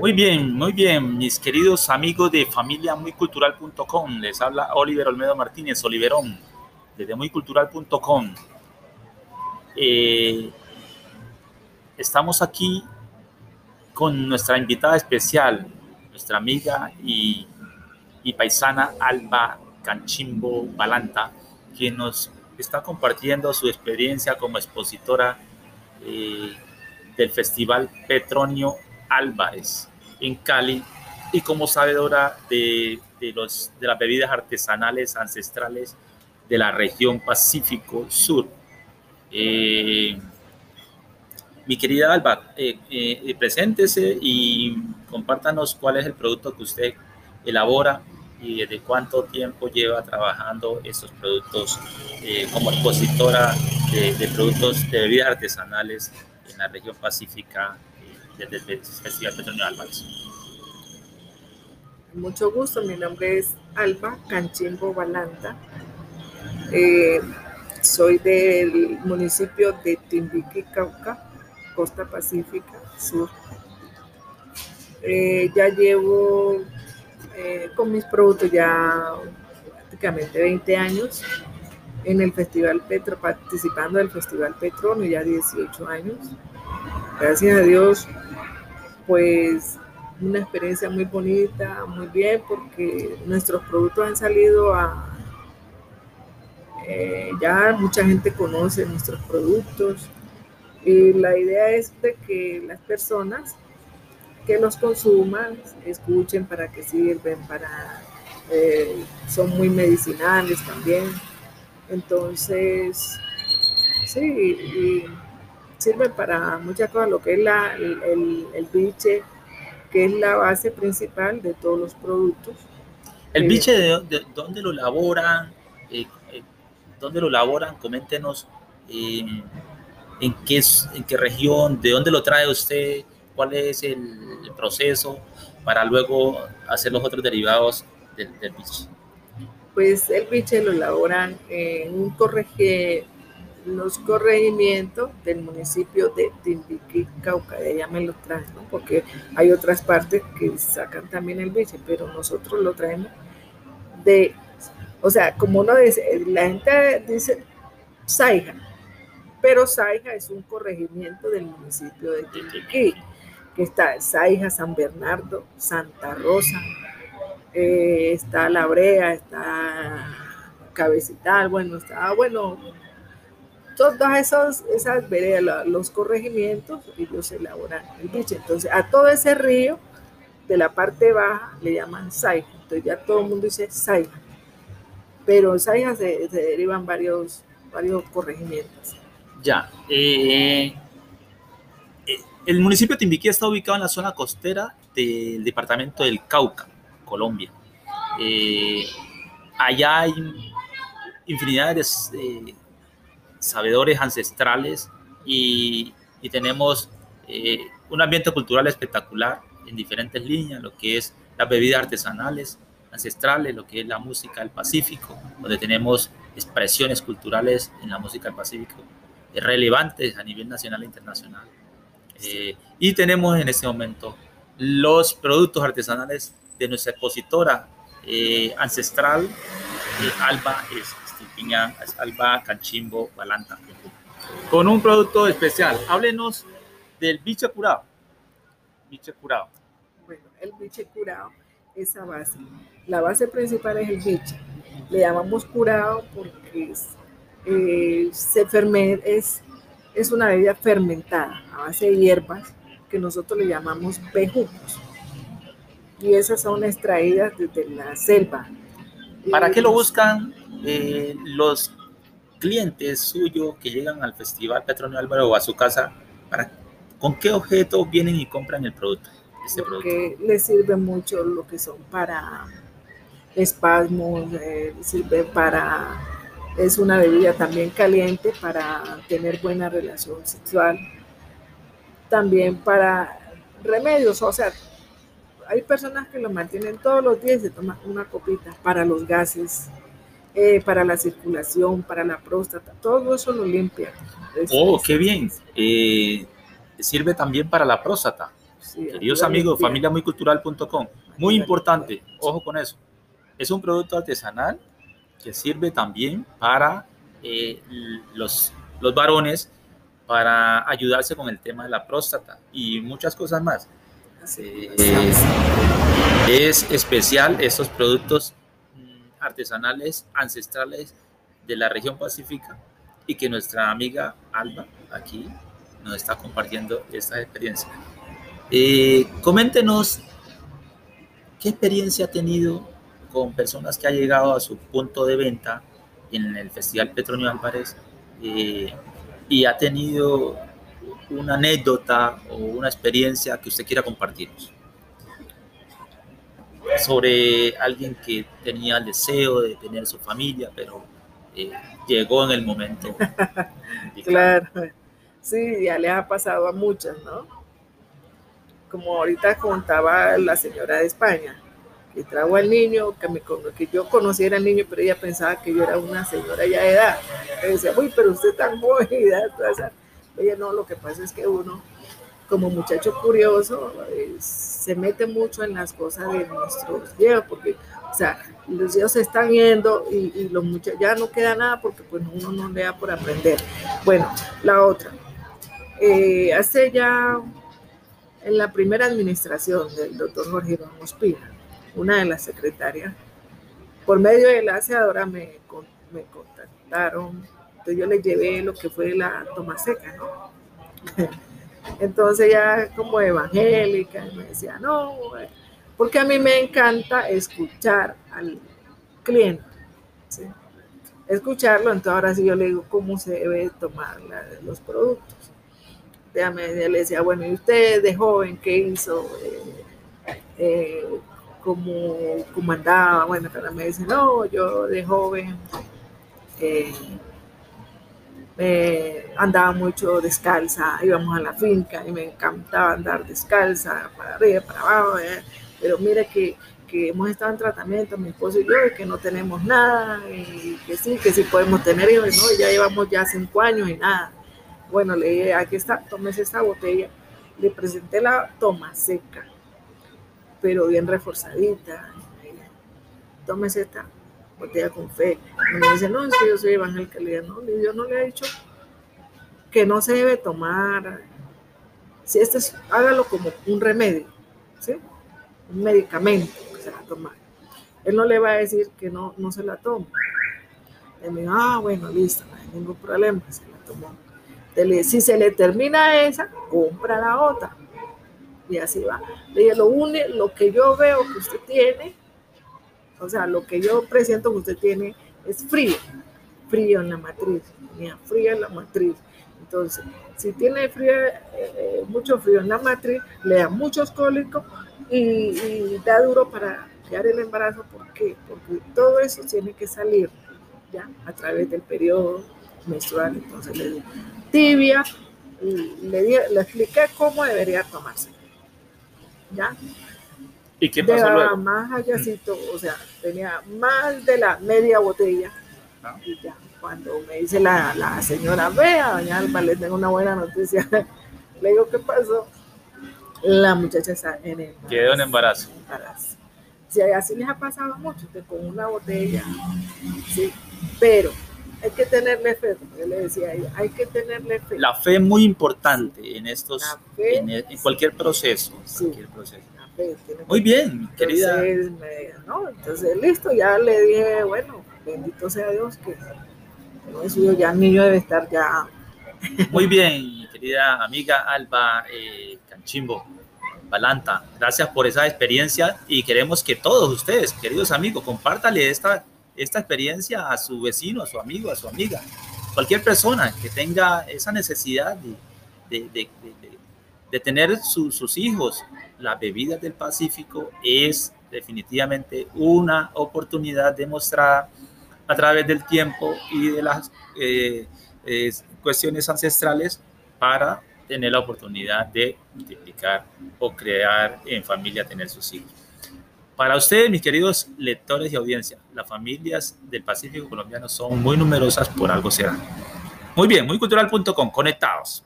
Muy bien, muy bien, mis queridos amigos de familia muycultural.com. Les habla Oliver Olmedo Martínez, Oliverón, desde muycultural.com. Eh, estamos aquí con nuestra invitada especial, nuestra amiga y, y paisana Alba Canchimbo Balanta, quien nos está compartiendo su experiencia como expositora eh, del Festival Petronio Álvarez en Cali y como sabedora de, de, los, de las bebidas artesanales ancestrales de la región Pacífico Sur. Eh, mi querida Alba, eh, eh, preséntese y compártanos cuál es el producto que usted elabora y desde cuánto tiempo lleva trabajando estos productos eh, como expositora de, de, productos de bebidas artesanales en la región pacífica eh, desde el Festival Petronio Álvarez. Mucho gusto, mi nombre es Alba Canchimbo Balanta. Eh, soy del municipio de Timbiqui, Cauca, costa pacífica sur. Eh, ya llevo con mis productos ya prácticamente 20 años en el Festival Petro, participando del Festival Petrono ya 18 años. Gracias a Dios, pues una experiencia muy bonita, muy bien, porque nuestros productos han salido a... Eh, ya mucha gente conoce nuestros productos y la idea es de que las personas que los consuman, escuchen para qué sirven, para, eh, son muy medicinales también. Entonces, sí, y sirven para muchas cosas, lo que es la, el, el, el biche, que es la base principal de todos los productos. ¿El biche de, de dónde lo elaboran? Eh, eh, ¿Dónde lo elaboran? Coméntenos eh, en, qué, en qué región, de dónde lo trae usted, cuál es el, el proceso para luego hacer los otros derivados del, del biche. Pues el biche lo elaboran en un correge, los corregimientos del municipio de Timbiquí, Cauca, de allá me lo traen, ¿no? porque hay otras partes que sacan también el biche, pero nosotros lo traemos de, o sea, como uno dice, la gente dice Saija, pero Saija es un corregimiento del municipio de Timbiquí, que está Saija, San Bernardo, Santa Rosa, eh, está La Brea, está Cabecital, bueno, está, bueno, todas esas, esas veredas, los corregimientos, ellos elaboran el biche. Entonces, a todo ese río de la parte baja le llaman Saija. Entonces, ya todo el mundo dice Saija. Pero en se, derivan varios, varios corregimientos. Ya. Eh, el municipio de Timbiquí está ubicado en la zona costera del departamento del Cauca, Colombia. Eh, allá hay infinidad de eh, sabedores ancestrales y, y tenemos eh, un ambiente cultural espectacular en diferentes líneas, lo que es las bebidas artesanales ancestrales, lo que es la música del Pacífico, donde tenemos expresiones culturales en la música del Pacífico relevantes a nivel nacional e internacional. Eh, y tenemos en este momento los productos artesanales de nuestra expositora eh, ancestral, eh, Alba es, Piña, es Alba Canchimbo Balanta, con un producto especial. Háblenos del biche curado. Biche curado. Bueno, el biche curado, esa base. La base principal es el biche. Le llamamos curado porque es, eh, se ferme, es, es una bebida fermentada a base de hierbas que nosotros le llamamos bejucos. Y esas son extraídas desde la selva. ¿Para qué lo buscan eh, los clientes suyos que llegan al Festival Petronio Álvaro o a su casa? ¿Para, ¿Con qué objeto vienen y compran el producto? Este Porque producto? les sirve mucho lo que son para espasmos, eh, sirve para es una bebida también caliente para tener buena relación sexual. También para remedios, o sea, hay personas que lo mantienen todos los días y se toman una copita para los gases, eh, para la circulación, para la próstata, todo eso lo limpia. Es, oh, qué bien. Eh, sirve también para la próstata. Sí, Queridos amigos, familiamuycultural.com, muy importante, ojo con eso. Es un producto artesanal que sirve también para eh, los, los varones para ayudarse con el tema de la próstata y muchas cosas más. Eh. Es especial estos productos artesanales ancestrales de la región pacífica y que nuestra amiga Alba aquí nos está compartiendo esta experiencia. Eh, coméntenos qué experiencia ha tenido con personas que ha llegado a su punto de venta en el Festival Petronio Álvarez eh, y ha tenido una anécdota o una experiencia que usted quiera compartirnos sobre alguien que tenía el deseo de tener su familia, pero eh, llegó en el momento. Claro, sí, ya les ha pasado a muchas, ¿no? Como ahorita contaba la señora de España, que trajo al niño, que, me, que yo conociera al niño, pero ella pensaba que yo era una señora ya de edad. Le decía, uy, pero usted tan joven y edad, toda esa-". Ella no, lo que pasa es que uno, como muchacho curioso, eh, se mete mucho en las cosas de nuestros viejos, porque, o sea, los viejos se están yendo y, los muchachos ya no queda nada porque pues uno no le da por aprender. Bueno, la otra. Eh, hace ya en la primera administración del doctor Jorge Ramos Pina, una de las secretarias, por medio de la aseadora me, me contactaron, entonces yo les llevé lo que fue la toma seca, ¿no? Entonces ya como evangélica, me decía, no, porque a mí me encanta escuchar al cliente, escucharlo, entonces ahora sí yo le digo cómo se debe tomar los productos. Ya me le decía, bueno, ¿y usted de joven qué hizo? Eh, eh, ¿cómo, cómo andaba? Bueno, ahora me dice, no, yo de joven eh, eh, andaba mucho descalza, íbamos a la finca y me encantaba andar descalza, para arriba, para abajo, eh, pero mire que, que hemos estado en tratamiento, mi esposo y yo, y que no tenemos nada, y que sí, que sí podemos tener hijos, ¿no? Ya llevamos ya cinco años y nada. Bueno, le dije, aquí está, tómese esta botella. Le presenté la toma seca, pero bien reforzadita. Tómese esta botella con fe. Y me dice, no, es que yo soy evangélica. Le dije, no, yo no le he dicho que no se debe tomar. Si este es, hágalo como un remedio, ¿sí? Un medicamento que se va a tomar. Él no le va a decir que no, no se la tome. Y me dijo, ah, bueno, listo, no hay ningún problema, se la tomó. Si se le termina esa, compra la otra. Y así va. Le dije, lo, une, lo que yo veo que usted tiene, o sea, lo que yo presiento que usted tiene es frío, frío en la matriz, tenía frío en la matriz. Entonces, si tiene frío, eh, eh, mucho frío en la matriz, le da muchos cólicos y, y da duro para crear el embarazo. ¿Por qué? Porque todo eso tiene que salir ya a través del periodo menstrual. Entonces, le digo, tibia, y le, di- le expliqué cómo debería tomarse. ¿Ya? ¿Y qué pasó luego? más allácito, o sea, tenía más de la media botella. Ah. Y ya, cuando me dice la, la señora, vea, doña Alba, le tengo una buena noticia. le digo, ¿qué pasó? La muchacha está en embarazo. Quedó en embarazo. embarazo. Sí, así les ha pasado mucho, que con una botella, sí, pero hay que tenerle fe, como yo le decía a ella, hay que tenerle fe. La fe es muy importante en estos, La fe, en, en cualquier proceso. en Sí. cualquier proceso. La fe tiene que Muy bien, querida. Entonces, me- ¿no? Entonces, listo, ya le dije, bueno, bendito sea Dios que ya el niño debe estar ya. Muy bien, querida amiga Alba eh, Canchimbo, Balanta. Gracias por esa experiencia y queremos que todos ustedes, queridos amigos, compártale esta, esta experiencia a su vecino, a su amigo, a su amiga. Cualquier persona que tenga esa necesidad de- de- de tener su- sus hijos. Las bebidas del Pacífico es definitivamente una oportunidad demostrada a través del tiempo y de las eh, eh, cuestiones ancestrales para tener la oportunidad de multiplicar o crear en familia, tener sus hijos. Para ustedes, mis queridos lectores y audiencia, las familias del Pacífico colombiano son muy numerosas, por algo será. Muy bien, muycultural.com, conectados.